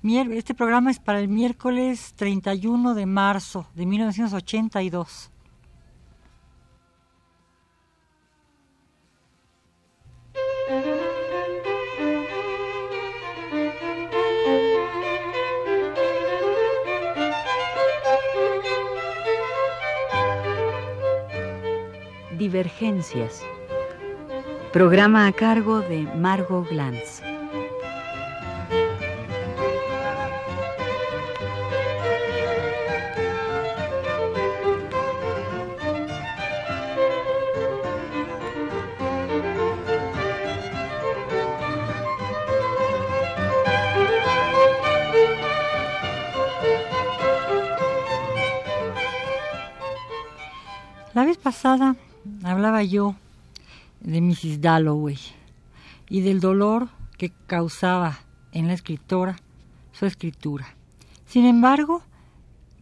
Este programa es para el miércoles 31 de marzo de 1982. Divergencias. Programa a cargo de Margot Glantz. La vez pasada hablaba yo de Mrs. Dalloway y del dolor que causaba en la escritora su escritura. Sin embargo,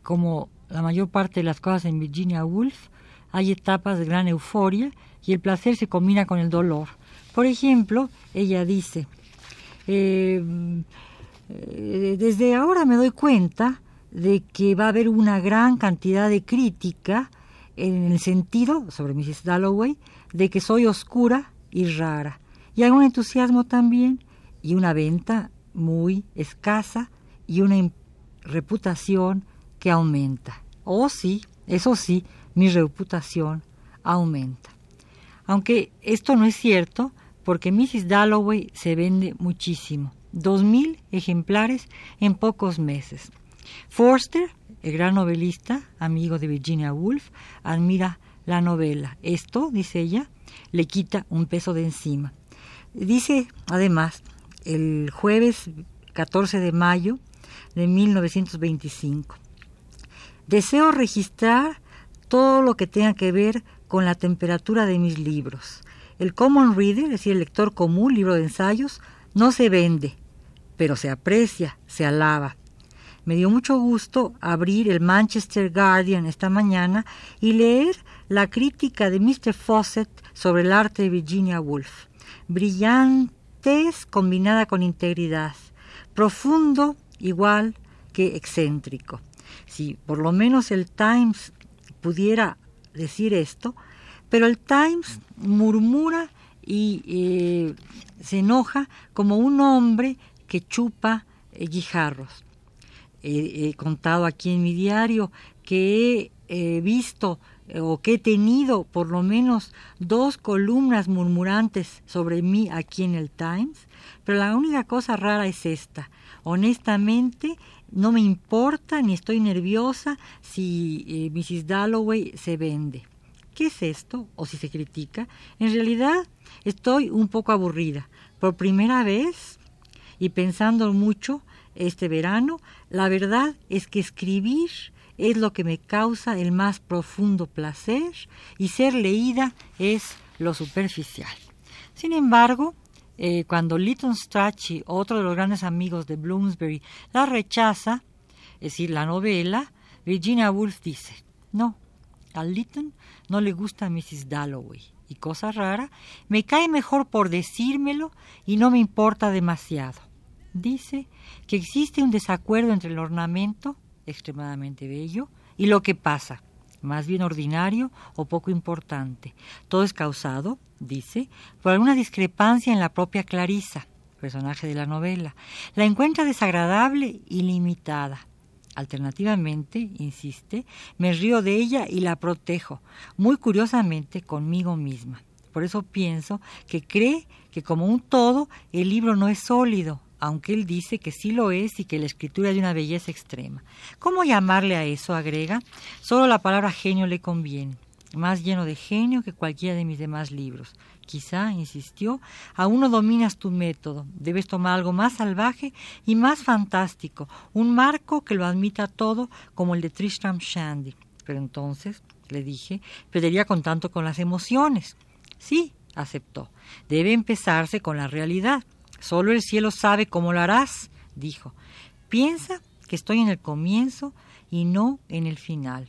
como la mayor parte de las cosas en Virginia Woolf, hay etapas de gran euforia y el placer se combina con el dolor. Por ejemplo, ella dice, eh, eh, desde ahora me doy cuenta de que va a haber una gran cantidad de crítica en el sentido, sobre Mrs. Dalloway, de que soy oscura y rara, y algún entusiasmo también, y una venta muy escasa y una reputación que aumenta. Oh sí, eso sí, mi reputación aumenta. Aunque esto no es cierto, porque Mrs. Dalloway se vende muchísimo, dos mil ejemplares en pocos meses. Forster el gran novelista, amigo de Virginia Woolf, admira la novela. Esto, dice ella, le quita un peso de encima. Dice, además, el jueves 14 de mayo de 1925, deseo registrar todo lo que tenga que ver con la temperatura de mis libros. El common reader, es decir, el lector común, libro de ensayos, no se vende, pero se aprecia, se alaba. Me dio mucho gusto abrir el Manchester Guardian esta mañana y leer la crítica de Mr. Fawcett sobre el arte de Virginia Woolf. Brillantez combinada con integridad. Profundo igual que excéntrico. Si por lo menos el Times pudiera decir esto, pero el Times murmura y eh, se enoja como un hombre que chupa eh, guijarros he, contado aquí en mi diario que he visto eh, o que he tenido por lo menos dos columnas murmurantes sobre mí aquí en el Times, pero la única cosa rara es esta. Honestamente, no me importa ni estoy nerviosa si eh, Mrs. Dalloway se vende. ¿Qué es esto? O si se critica. En realidad estoy un poco aburrida. Por primera vez y pensando mucho, este verano, la verdad es que escribir es lo que me causa el más profundo placer y ser leída es lo superficial. Sin embargo, eh, cuando Lytton Strachey, otro de los grandes amigos de Bloomsbury, la rechaza, es decir, la novela, Virginia Woolf dice, no, a Lytton no le gusta Mrs. Dalloway. Y cosa rara, me cae mejor por decírmelo y no me importa demasiado dice que existe un desacuerdo entre el ornamento, extremadamente bello, y lo que pasa, más bien ordinario o poco importante. Todo es causado, dice, por alguna discrepancia en la propia Clarisa, personaje de la novela. La encuentra desagradable y limitada. Alternativamente, insiste, me río de ella y la protejo, muy curiosamente conmigo misma. Por eso pienso que cree que como un todo el libro no es sólido, aunque él dice que sí lo es y que la escritura es de una belleza extrema. ¿Cómo llamarle a eso? agrega. Solo la palabra genio le conviene, más lleno de genio que cualquiera de mis demás libros. Quizá, insistió, aún no dominas tu método, debes tomar algo más salvaje y más fantástico, un marco que lo admita todo como el de Tristram Shandy. Pero entonces, le dije, perdería con tanto con las emociones. Sí, aceptó, debe empezarse con la realidad Solo el cielo sabe cómo lo harás, dijo. Piensa que estoy en el comienzo y no en el final.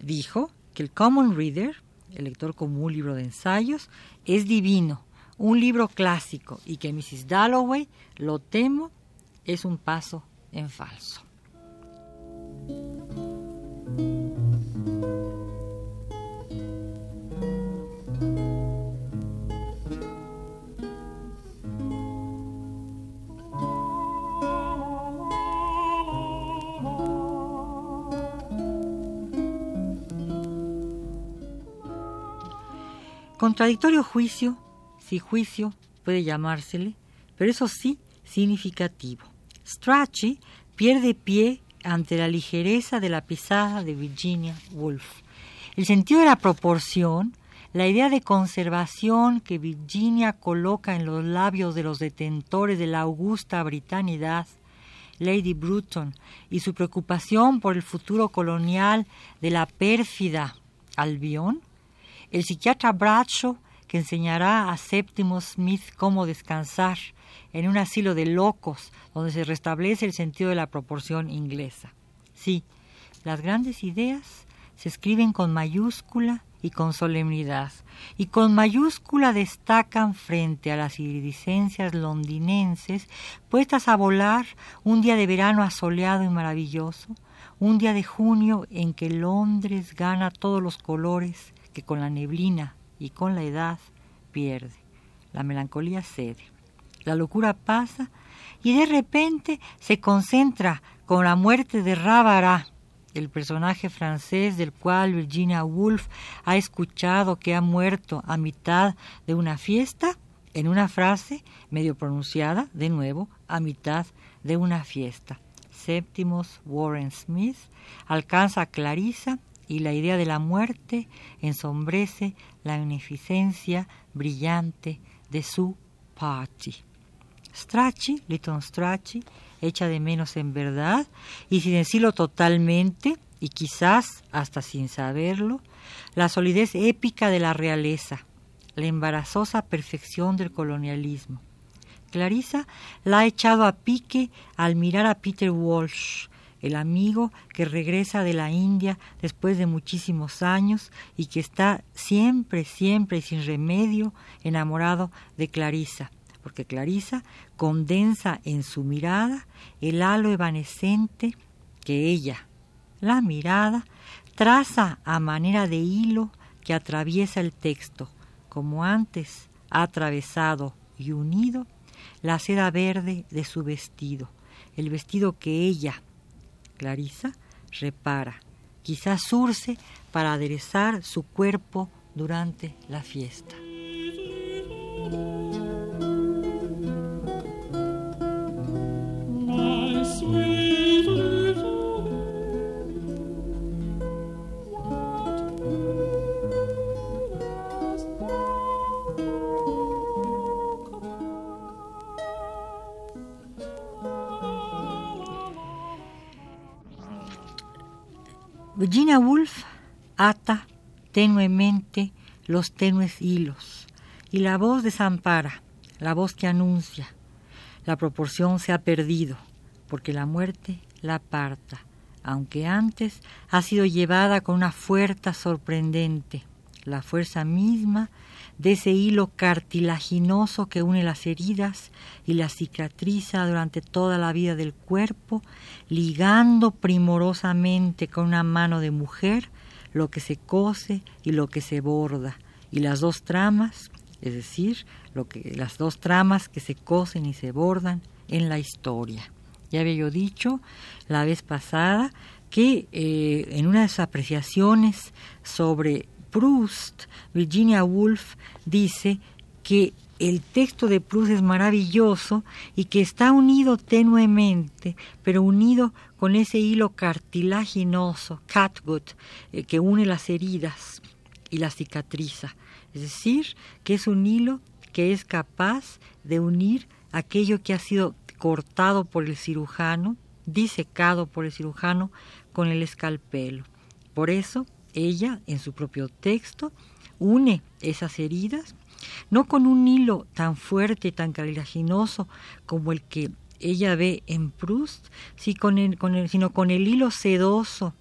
Dijo que el Common Reader, el lector común, libro de ensayos, es divino, un libro clásico y que Mrs. Dalloway, lo temo, es un paso en falso. Contradictorio juicio, si juicio puede llamársele, pero eso sí significativo. Strachey pierde pie ante la ligereza de la pisada de Virginia Woolf. El sentido de la proporción, la idea de conservación que Virginia coloca en los labios de los detentores de la augusta britanidad, Lady Bruton, y su preocupación por el futuro colonial de la pérfida Albión, el psiquiatra Bradshaw, que enseñará a Séptimo Smith cómo descansar en un asilo de locos donde se restablece el sentido de la proporción inglesa. Sí, las grandes ideas se escriben con mayúscula y con solemnidad, y con mayúscula destacan frente a las iridicencias londinenses puestas a volar un día de verano asoleado y maravilloso, un día de junio en que Londres gana todos los colores que con la neblina y con la edad pierde. La melancolía cede. La locura pasa y de repente se concentra con la muerte de Rábara, el personaje francés del cual Virginia Woolf ha escuchado que ha muerto a mitad de una fiesta, en una frase medio pronunciada, de nuevo, a mitad de una fiesta. Séptimos Warren Smith alcanza a Clarissa y la idea de la muerte ensombrece la beneficencia brillante de su party. Strachey, Lytton Strachey, echa de menos en verdad y sin decirlo totalmente, y quizás hasta sin saberlo, la solidez épica de la realeza, la embarazosa perfección del colonialismo. Clarissa la ha echado a pique al mirar a Peter Walsh, el amigo que regresa de la India después de muchísimos años y que está siempre, siempre y sin remedio enamorado de Clarisa, porque Clarisa condensa en su mirada el halo evanescente que ella, la mirada, traza a manera de hilo que atraviesa el texto, como antes ha atravesado y unido la seda verde de su vestido, el vestido que ella, Clarisa repara, quizás surce para aderezar su cuerpo durante la fiesta. Virginia Woolf ata tenuemente los tenues hilos y la voz desampara, la voz que anuncia. La proporción se ha perdido porque la muerte la aparta, aunque antes ha sido llevada con una fuerza sorprendente, la fuerza misma de ese hilo cartilaginoso que une las heridas y las cicatriza durante toda la vida del cuerpo, ligando primorosamente con una mano de mujer lo que se cose y lo que se borda, y las dos tramas, es decir, lo que, las dos tramas que se cosen y se bordan en la historia. Ya había yo dicho la vez pasada que eh, en una de sus apreciaciones sobre Proust, Virginia Woolf dice que el texto de Proust es maravilloso y que está unido tenuemente, pero unido con ese hilo cartilaginoso, catgut, eh, que une las heridas y las cicatriza. Es decir, que es un hilo que es capaz de unir aquello que ha sido cortado por el cirujano, disecado por el cirujano, con el escalpelo. Por eso, ella, en su propio texto, une esas heridas, no con un hilo tan fuerte, tan cartilaginoso como el que ella ve en Proust, sino con el hilo sedoso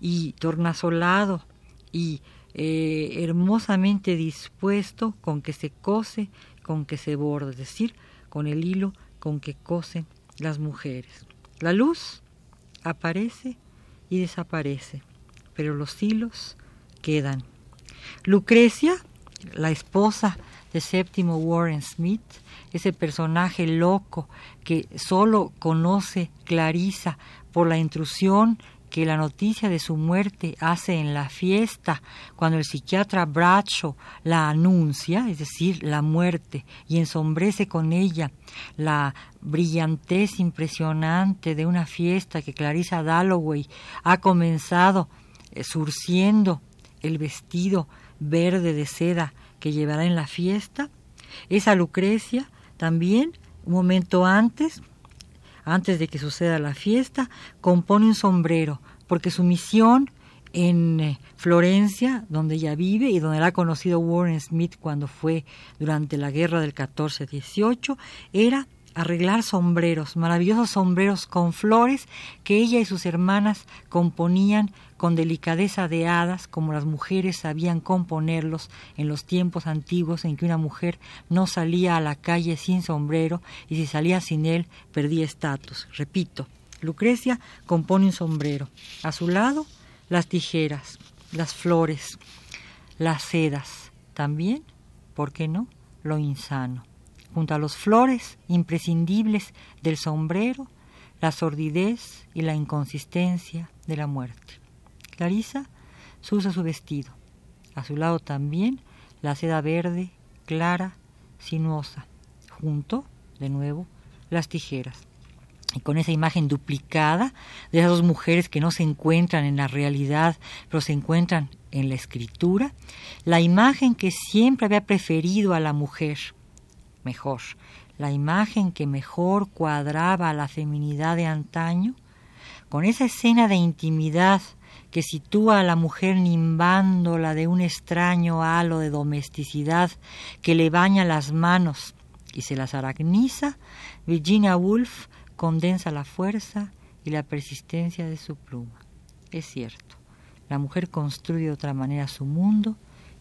y tornasolado y eh, hermosamente dispuesto con que se cose, con que se borda, es decir, con el hilo con que cose las mujeres. La luz aparece y desaparece, pero los hilos quedan. Lucrecia, la esposa de séptimo Warren Smith, ese personaje loco que solo conoce Clarisa por la intrusión que la noticia de su muerte hace en la fiesta, cuando el psiquiatra Bradshaw la anuncia, es decir, la muerte, y ensombrece con ella la brillantez impresionante de una fiesta que Clarissa Dalloway ha comenzado surciendo el vestido verde de seda que llevará en la fiesta, esa Lucrecia también, un momento antes, antes de que suceda la fiesta, compone un sombrero, porque su misión en eh, Florencia, donde ella vive y donde la ha conocido Warren Smith cuando fue durante la guerra del 14-18, era arreglar sombreros, maravillosos sombreros con flores que ella y sus hermanas componían con delicadeza de hadas, como las mujeres sabían componerlos en los tiempos antiguos en que una mujer no salía a la calle sin sombrero y si salía sin él perdía estatus. Repito, Lucrecia compone un sombrero. A su lado, las tijeras, las flores, las sedas. También, ¿por qué no?, lo insano junto a los flores imprescindibles del sombrero, la sordidez y la inconsistencia de la muerte. Clarisa usa su vestido. A su lado también la seda verde, clara, sinuosa. Junto, de nuevo, las tijeras. Y con esa imagen duplicada de esas dos mujeres que no se encuentran en la realidad, pero se encuentran en la escritura, la imagen que siempre había preferido a la mujer, mejor, la imagen que mejor cuadraba a la feminidad de antaño, con esa escena de intimidad que sitúa a la mujer nimbándola de un extraño halo de domesticidad que le baña las manos y se las aracniza, Virginia Woolf condensa la fuerza y la persistencia de su pluma. Es cierto, la mujer construye de otra manera su mundo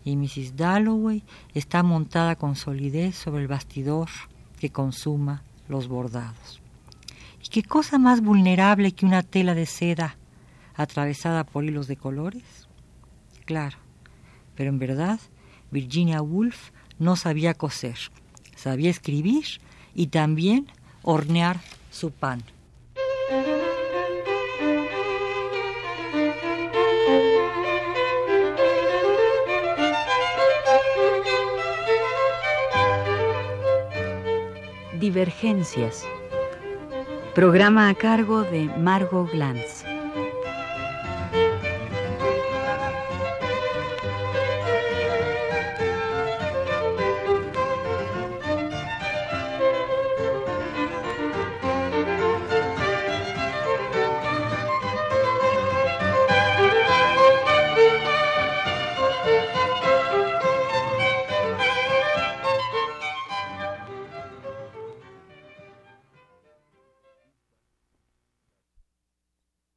y Mrs. Dalloway está montada con solidez sobre el bastidor que consuma los bordados. ¿Y qué cosa más vulnerable que una tela de seda atravesada por hilos de colores? Claro, pero en verdad Virginia Woolf no sabía coser, sabía escribir y también hornear su pan. Divergencias. Programa a cargo de Margot Glantz.